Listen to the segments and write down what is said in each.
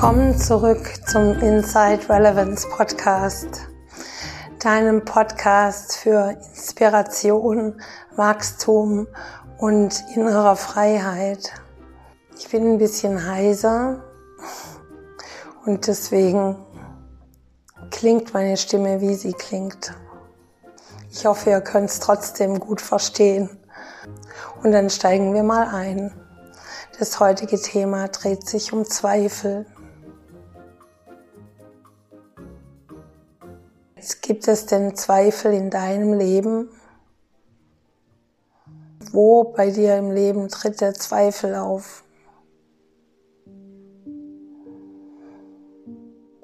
Willkommen zurück zum Inside Relevance Podcast, deinem Podcast für Inspiration, Wachstum und innerer Freiheit. Ich bin ein bisschen heiser und deswegen klingt meine Stimme, wie sie klingt. Ich hoffe, ihr könnt es trotzdem gut verstehen. Und dann steigen wir mal ein. Das heutige Thema dreht sich um Zweifel. Gibt es denn Zweifel in deinem Leben? Wo bei dir im Leben tritt der Zweifel auf?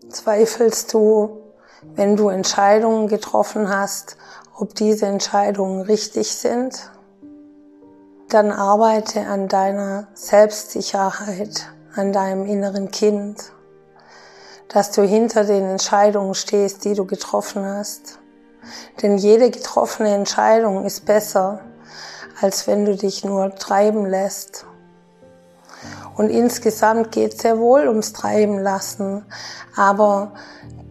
Zweifelst du, wenn du Entscheidungen getroffen hast, ob diese Entscheidungen richtig sind? dann arbeite an deiner Selbstsicherheit, an deinem inneren Kind, dass du hinter den Entscheidungen stehst, die du getroffen hast. Denn jede getroffene Entscheidung ist besser, als wenn du dich nur treiben lässt. Und insgesamt geht es sehr wohl ums Treiben lassen, aber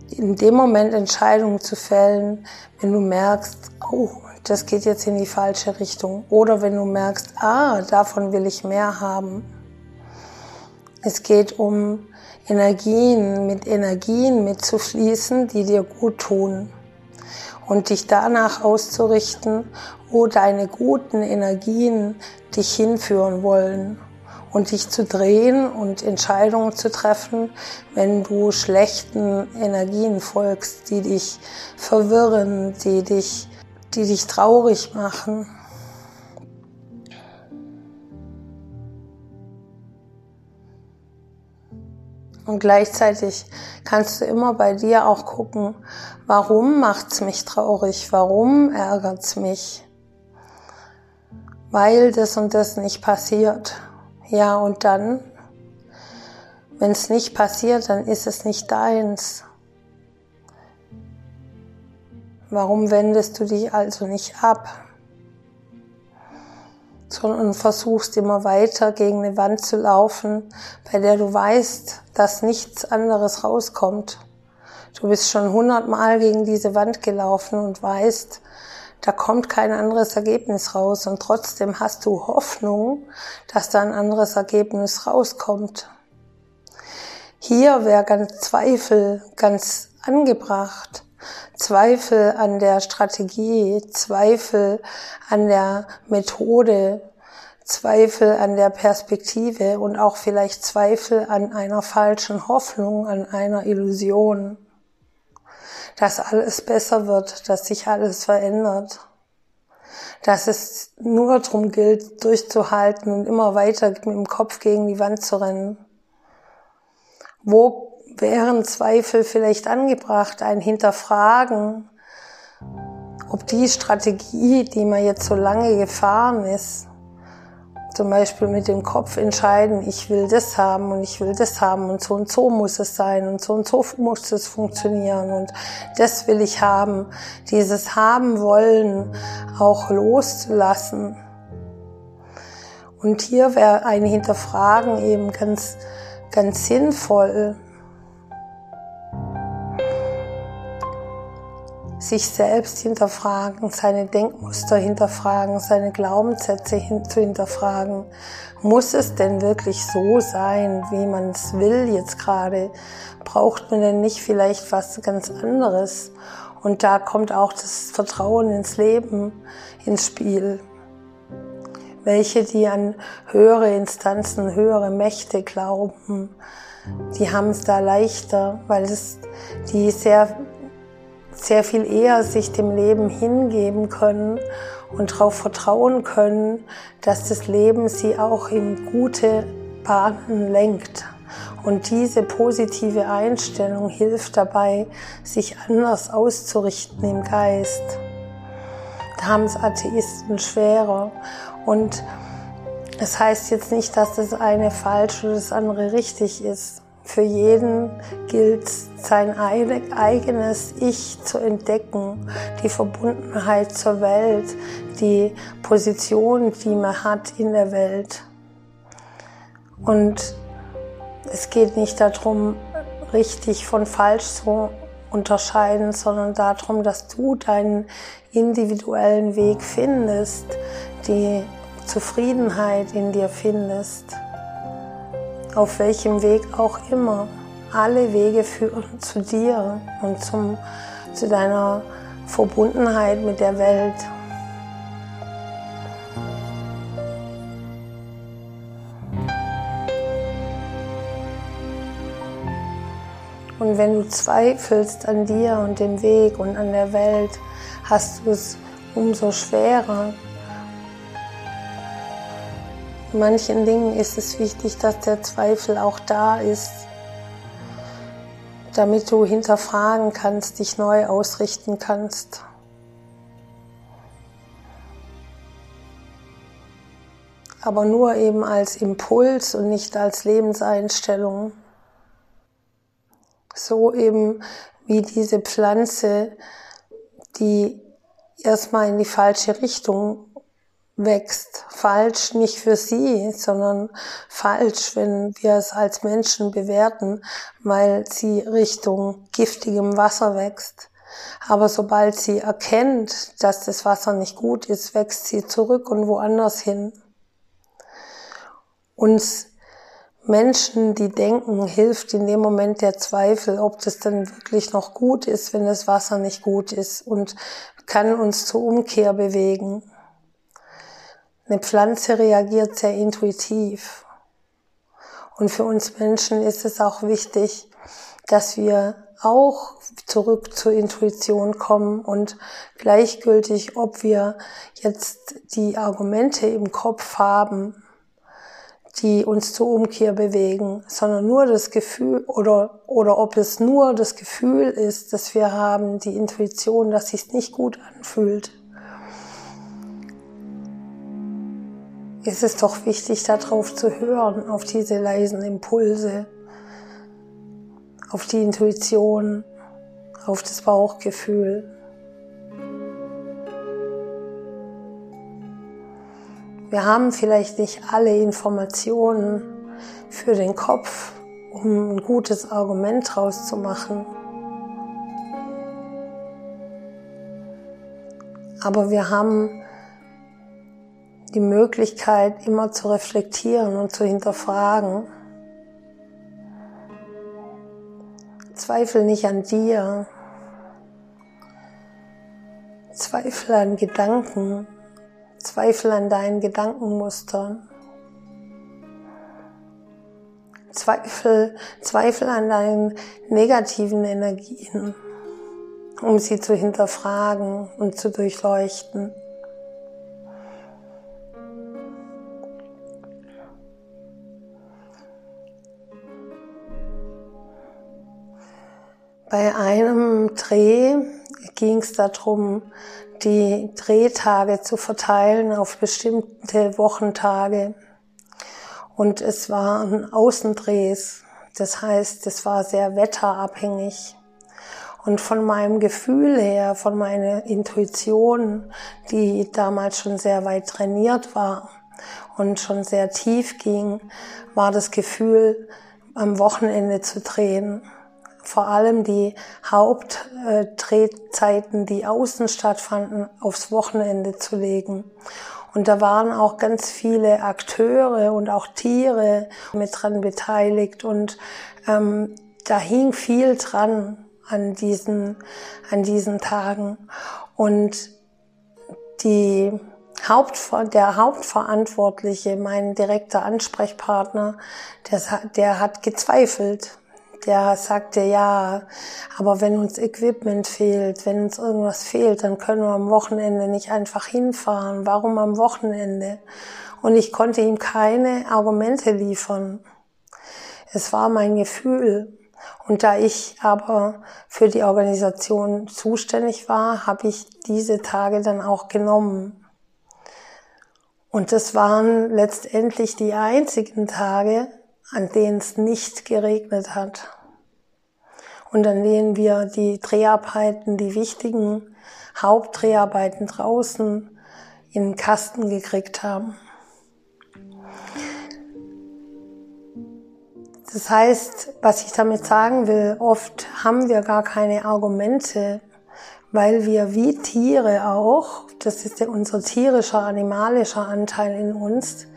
in dem Moment Entscheidungen zu fällen, wenn du merkst, oh, das geht jetzt in die falsche Richtung. Oder wenn du merkst, ah, davon will ich mehr haben. Es geht um Energien, mit Energien mitzufließen, die dir gut tun. Und dich danach auszurichten, wo deine guten Energien dich hinführen wollen. Und dich zu drehen und Entscheidungen zu treffen, wenn du schlechten Energien folgst, die dich verwirren, die dich die dich traurig machen. Und gleichzeitig kannst du immer bei dir auch gucken, warum macht's mich traurig? Warum ärgert's mich? Weil das und das nicht passiert. Ja, und dann, wenn es nicht passiert, dann ist es nicht deins. Warum wendest du dich also nicht ab, sondern versuchst immer weiter gegen eine Wand zu laufen, bei der du weißt, dass nichts anderes rauskommt? Du bist schon hundertmal gegen diese Wand gelaufen und weißt, da kommt kein anderes Ergebnis raus und trotzdem hast du Hoffnung, dass da ein anderes Ergebnis rauskommt. Hier wäre ganz Zweifel ganz angebracht. Zweifel an der Strategie, Zweifel an der Methode, Zweifel an der Perspektive und auch vielleicht Zweifel an einer falschen Hoffnung, an einer Illusion, dass alles besser wird, dass sich alles verändert, dass es nur darum gilt, durchzuhalten und immer weiter mit dem Kopf gegen die Wand zu rennen. Wo wären Zweifel vielleicht angebracht, ein Hinterfragen, ob die Strategie, die man jetzt so lange gefahren ist, zum Beispiel mit dem Kopf entscheiden, ich will das haben und ich will das haben und so und so muss es sein und so und so muss es funktionieren und das will ich haben. Dieses haben wollen auch loszulassen. Und hier wäre ein Hinterfragen eben ganz, ganz sinnvoll. Sich selbst hinterfragen, seine Denkmuster hinterfragen, seine Glaubenssätze zu hinterfragen. Muss es denn wirklich so sein, wie man es will jetzt gerade? Braucht man denn nicht vielleicht was ganz anderes? Und da kommt auch das Vertrauen ins Leben ins Spiel. Welche, die an höhere Instanzen, höhere Mächte glauben, die haben es da leichter, weil es die sehr sehr viel eher sich dem Leben hingeben können und darauf vertrauen können, dass das Leben sie auch in gute Bahnen lenkt. Und diese positive Einstellung hilft dabei, sich anders auszurichten im Geist. Da haben es Atheisten schwerer. Und es heißt jetzt nicht, dass das eine falsch oder das andere richtig ist. Für jeden gilt sein eigenes Ich zu entdecken, die Verbundenheit zur Welt, die Position, die man hat in der Welt. Und Es geht nicht darum, richtig von falsch zu unterscheiden, sondern darum, dass du deinen individuellen Weg findest, die Zufriedenheit in dir findest, auf welchem Weg auch immer. Alle Wege führen zu dir und zum, zu deiner Verbundenheit mit der Welt. Und wenn du zweifelst an dir und dem Weg und an der Welt, hast du es umso schwerer. Manchen Dingen ist es wichtig, dass der Zweifel auch da ist, damit du hinterfragen kannst, dich neu ausrichten kannst. Aber nur eben als Impuls und nicht als Lebenseinstellung. So eben wie diese Pflanze, die erstmal in die falsche Richtung wächst. Falsch nicht für sie, sondern falsch, wenn wir es als Menschen bewerten, weil sie Richtung giftigem Wasser wächst. Aber sobald sie erkennt, dass das Wasser nicht gut ist, wächst sie zurück und woanders hin. Uns Menschen, die denken, hilft in dem Moment der Zweifel, ob das dann wirklich noch gut ist, wenn das Wasser nicht gut ist und kann uns zur Umkehr bewegen. Eine Pflanze reagiert sehr intuitiv. Und für uns Menschen ist es auch wichtig, dass wir auch zurück zur Intuition kommen und gleichgültig, ob wir jetzt die Argumente im Kopf haben, die uns zur Umkehr bewegen, sondern nur das Gefühl oder, oder ob es nur das Gefühl ist, dass wir haben, die Intuition, dass sich nicht gut anfühlt. Ist es doch wichtig, darauf zu hören, auf diese leisen Impulse, auf die Intuition, auf das Bauchgefühl. Wir haben vielleicht nicht alle Informationen für den Kopf, um ein gutes Argument draus zu machen. Aber wir haben die Möglichkeit, immer zu reflektieren und zu hinterfragen. Zweifel nicht an dir. Zweifel an Gedanken. Zweifel an deinen Gedankenmustern. Zweifel, Zweifel an deinen negativen Energien, um sie zu hinterfragen und zu durchleuchten. Bei einem Dreh ging es darum, die Drehtage zu verteilen auf bestimmte Wochentage. Und es waren Außendrehs. Das heißt, es war sehr wetterabhängig. Und von meinem Gefühl her, von meiner Intuition, die damals schon sehr weit trainiert war und schon sehr tief ging, war das Gefühl, am Wochenende zu drehen vor allem die Hauptdrehzeiten, die außen stattfanden, aufs Wochenende zu legen. Und da waren auch ganz viele Akteure und auch Tiere mit dran beteiligt und ähm, da hing viel dran an diesen, an diesen Tagen. Und die Hauptver der Hauptverantwortliche, mein direkter Ansprechpartner, der, der hat gezweifelt der sagte, ja, aber wenn uns Equipment fehlt, wenn uns irgendwas fehlt, dann können wir am Wochenende nicht einfach hinfahren. Warum am Wochenende? Und ich konnte ihm keine Argumente liefern. Es war mein Gefühl. Und da ich aber für die Organisation zuständig war, habe ich diese Tage dann auch genommen. Und das waren letztendlich die einzigen Tage, an denen es nicht geregnet hat und an denen wir die Dreharbeiten, die wichtigen Hauptdreharbeiten draußen in den Kasten gekriegt haben. Das heißt, was ich damit sagen will, oft haben wir gar keine Argumente, weil wir wie Tiere auch, das ist unser tierischer, animalischer Anteil in uns,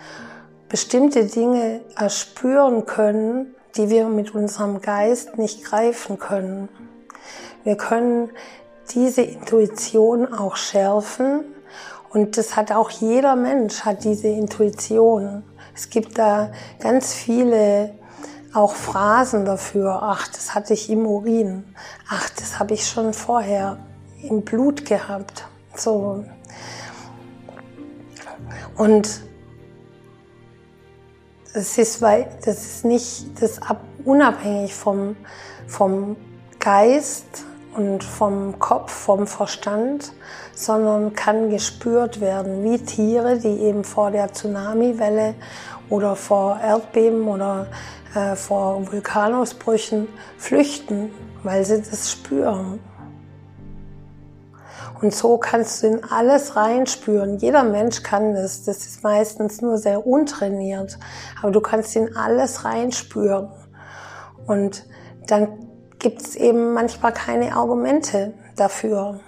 bestimmte Dinge erspüren können, die wir mit unserem Geist nicht greifen können. Wir können diese Intuition auch schärfen und das hat auch jeder Mensch hat diese Intuition. Es gibt da ganz viele auch Phrasen dafür. Ach, das hatte ich im Urin. Ach, das habe ich schon vorher im Blut gehabt. So. Und das ist, weil, das ist nicht das ab, unabhängig vom, vom Geist und vom Kopf, vom Verstand, sondern kann gespürt werden, wie Tiere, die eben vor der Tsunamiwelle oder vor Erdbeben oder äh, vor Vulkanausbrüchen flüchten, weil sie das spüren. Und so kannst du in alles reinspüren. Jeder Mensch kann das. Das ist meistens nur sehr untrainiert. Aber du kannst in alles reinspüren. Und dann gibt es eben manchmal keine Argumente dafür.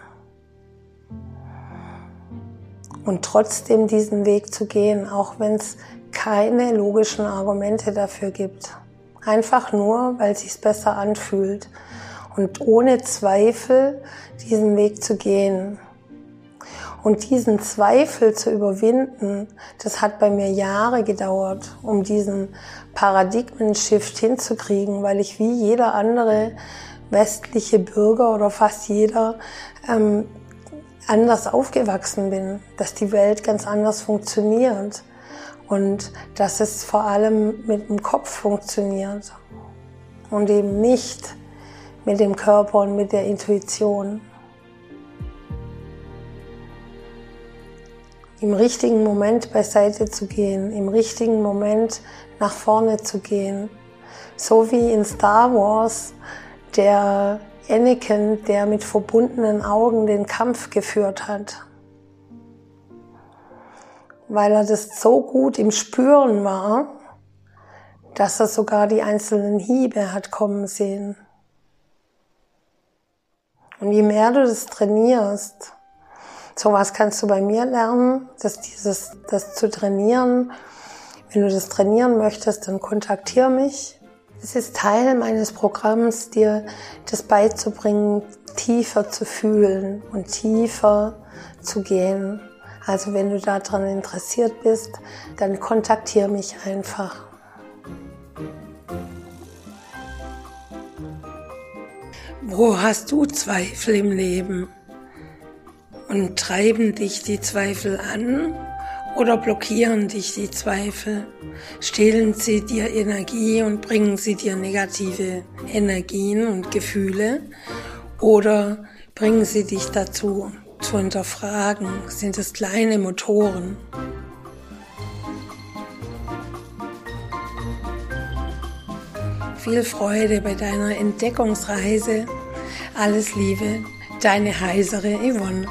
Und trotzdem diesen Weg zu gehen, auch wenn es keine logischen Argumente dafür gibt. Einfach nur, weil es sich besser anfühlt und ohne Zweifel diesen Weg zu gehen. Und diesen Zweifel zu überwinden, das hat bei mir Jahre gedauert, um diesen Paradigmen-Shift hinzukriegen, weil ich wie jeder andere westliche Bürger oder fast jeder ähm, anders aufgewachsen bin, dass die Welt ganz anders funktioniert und dass es vor allem mit dem Kopf funktioniert und eben nicht mit dem Körper und mit der Intuition. Im richtigen Moment beiseite zu gehen, im richtigen Moment nach vorne zu gehen. So wie in Star Wars der Anakin, der mit verbundenen Augen den Kampf geführt hat. Weil er das so gut im Spüren war, dass er sogar die einzelnen Hiebe hat kommen sehen. Und je mehr du das trainierst, sowas kannst du bei mir lernen, dass dieses, das zu trainieren. Wenn du das trainieren möchtest, dann kontaktiere mich. Es ist Teil meines Programms, dir das beizubringen, tiefer zu fühlen und tiefer zu gehen. Also wenn du daran interessiert bist, dann kontaktiere mich einfach. Wo hast du Zweifel im Leben? Und treiben dich die Zweifel an oder blockieren dich die Zweifel? Stehlen sie dir Energie und bringen sie dir negative Energien und Gefühle? Oder bringen sie dich dazu zu hinterfragen? Sind es kleine Motoren? Viel Freude bei deiner Entdeckungsreise. Alles Liebe, deine heisere Yvonne.